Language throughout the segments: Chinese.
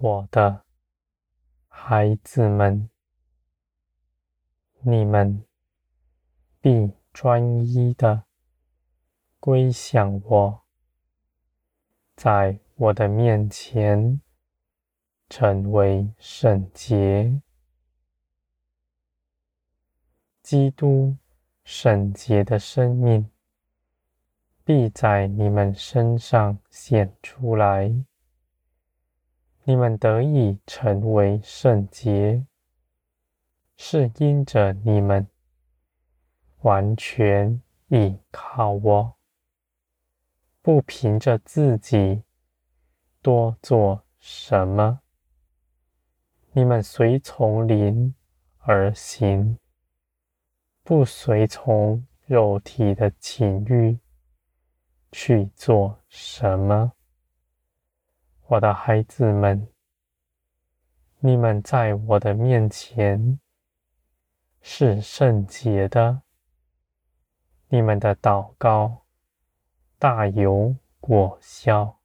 我的孩子们，你们必专一的归向我，在我的面前成为圣洁。基督圣洁的生命必在你们身上显出来。你们得以成为圣洁，是因着你们完全倚靠我，不凭着自己多做什么。你们随从灵而行，不随从肉体的情欲去做什么。我的孩子们，你们在我的面前是圣洁的，你们的祷告大有果效。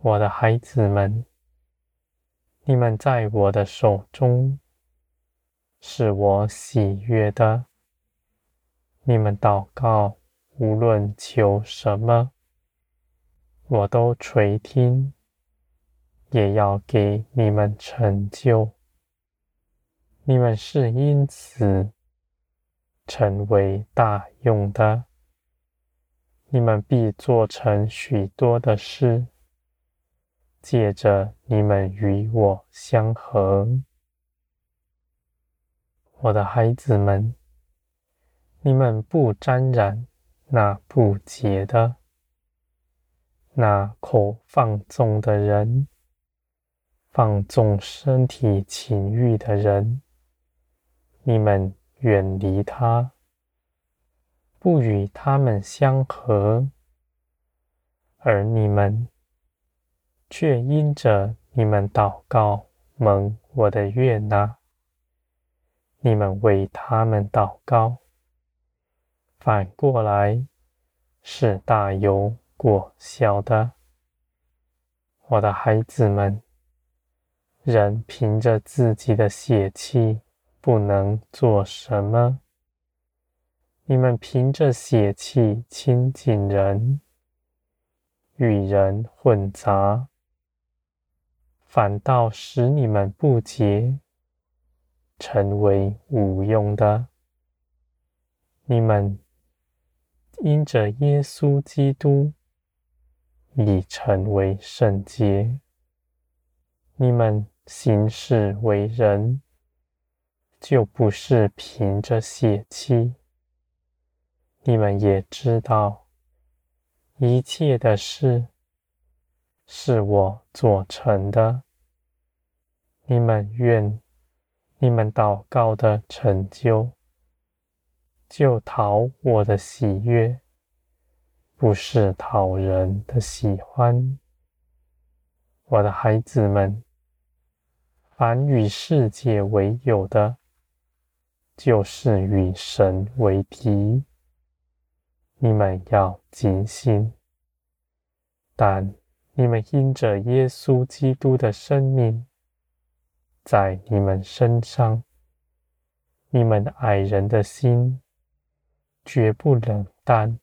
我的孩子们，你们在我的手中是我喜悦的，你们祷告无论求什么。我都垂听，也要给你们成就。你们是因此成为大用的，你们必做成许多的事，借着你们与我相合。我的孩子们，你们不沾染那不洁的。那口放纵的人，放纵身体情欲的人，你们远离他，不与他们相合，而你们却因着你们祷告蒙我的悦纳，你们为他们祷告，反过来是大有果效的，我的孩子们，人凭着自己的血气不能做什么。你们凭着血气亲近人，与人混杂，反倒使你们不洁，成为无用的。你们因着耶稣基督。已成为圣洁，你们行事为人，就不是凭着血气。你们也知道，一切的事是我做成的。你们愿你们祷告的成就，就讨我的喜悦。不是讨人的喜欢，我的孩子们，凡与世界为友的，就是与神为敌。你们要警醒，但你们因着耶稣基督的生命在你们身上，你们爱人的心绝不冷淡。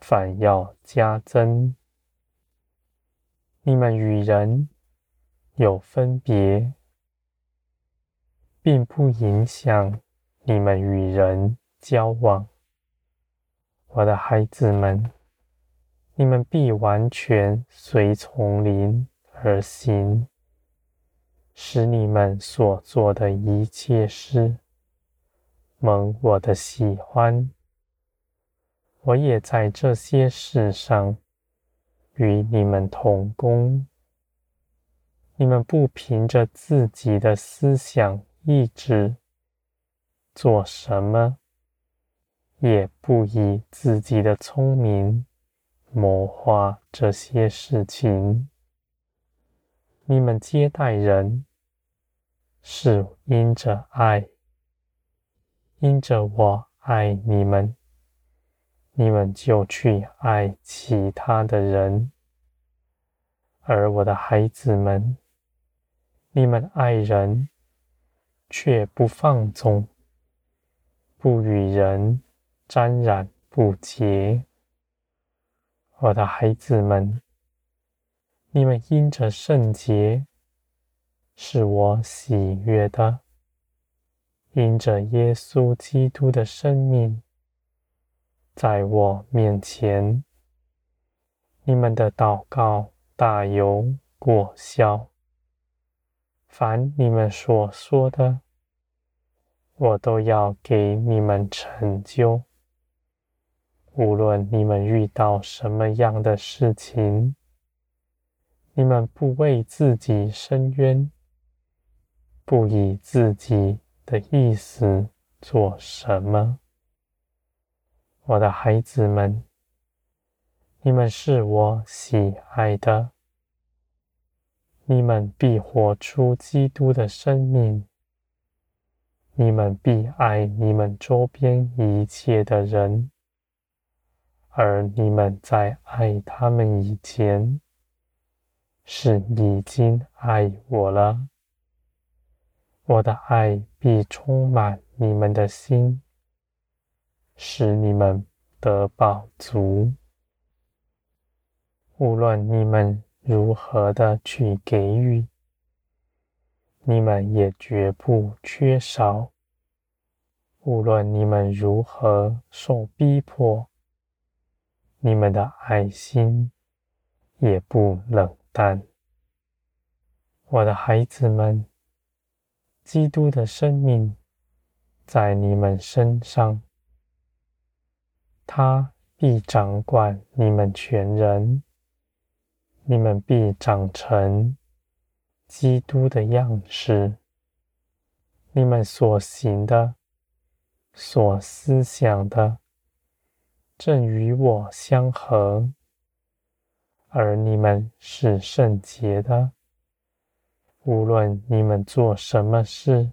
反要加增。你们与人有分别，并不影响你们与人交往。我的孩子们，你们必完全随从灵而行，使你们所做的一切事蒙我的喜欢。我也在这些事上与你们同工。你们不凭着自己的思想意志做什么，也不以自己的聪明谋划这些事情。你们接待人是因着爱，因着我爱你们。你们就去爱其他的人，而我的孩子们，你们爱人，却不放纵，不与人沾染不洁。我的孩子们，你们因着圣洁，是我喜悦的；因着耶稣基督的生命，在我面前，你们的祷告大有果效。凡你们所说的，我都要给你们成就。无论你们遇到什么样的事情，你们不为自己伸冤，不以自己的意思做什么。我的孩子们，你们是我喜爱的。你们必活出基督的生命，你们必爱你们周边一切的人，而你们在爱他们以前，是已经爱我了。我的爱必充满你们的心，使你们得饱足。无论你们如何的去给予，你们也绝不缺少；无论你们如何受逼迫，你们的爱心也不冷淡。我的孩子们，基督的生命在你们身上，他必掌管你们全人。你们必长成基督的样式，你们所行的、所思想的，正与我相合，而你们是圣洁的。无论你们做什么事，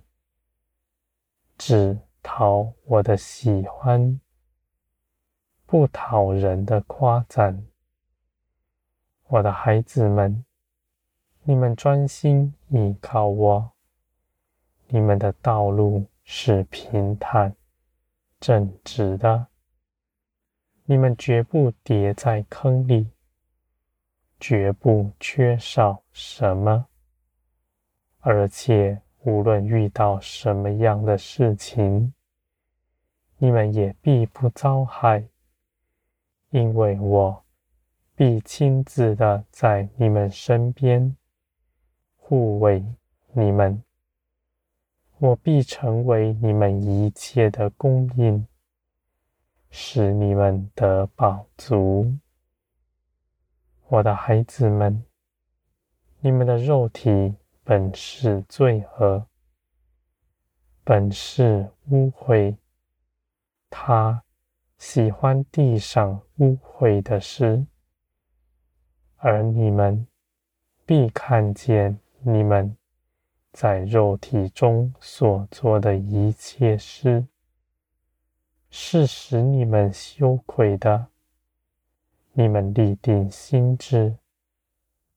只讨我的喜欢，不讨人的夸赞。我的孩子们，你们专心倚靠我，你们的道路是平坦、正直的。你们绝不跌在坑里，绝不缺少什么，而且无论遇到什么样的事情，你们也必不遭害，因为我。必亲自的在你们身边护卫你们，我必成为你们一切的供应，使你们得饱足。我的孩子们，你们的肉体本是罪恶，本是污秽，他喜欢地上污秽的事。而你们必看见你们在肉体中所做的一切事，是使你们羞愧的。你们立定心志，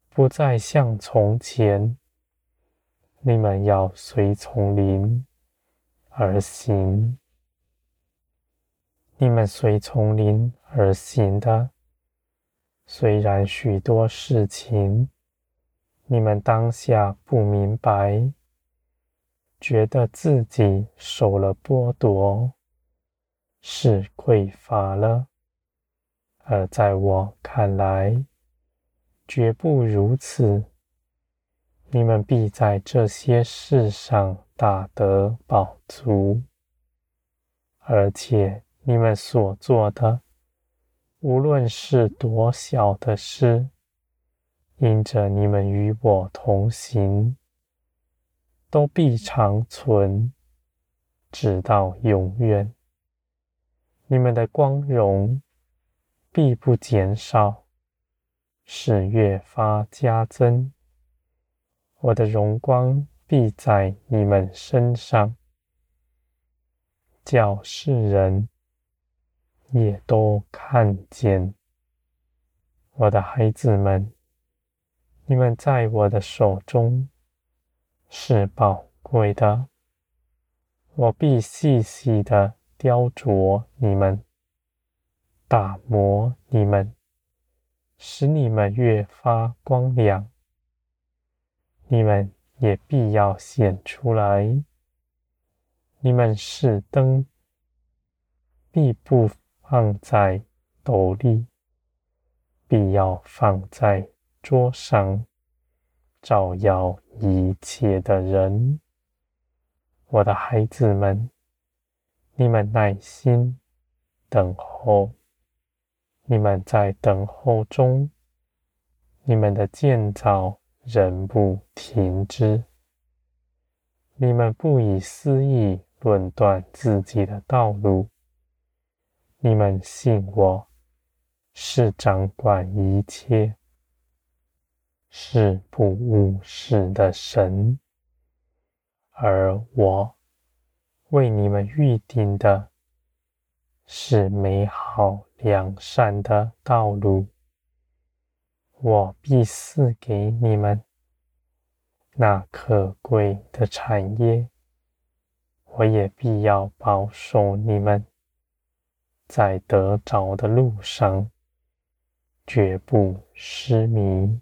不再像从前。你们要随从灵而行。你们随从灵而行的。虽然许多事情你们当下不明白，觉得自己受了剥夺，是匮乏了，而在我看来，绝不如此。你们必在这些事上大得饱足，而且你们所做的。无论是多小的事，因着你们与我同行，都必长存，直到永远。你们的光荣必不减少，是越发加增。我的荣光必在你们身上，叫世人。也都看见，我的孩子们，你们在我的手中是宝贵的，我必细细的雕琢你们，打磨你们，使你们越发光亮。你们也必要显出来。你们是灯，必不放在斗里，必要放在桌上，照耀一切的人。我的孩子们，你们耐心等候，你们在等候中，你们的建造仍不停止。你们不以私意论断自己的道路，你们信我是掌管一切，是不误事的神，而我为你们预定的是美好良善的道路，我必赐给你们那可贵的产业。我也必要保守你们，在得着的路上，绝不失迷。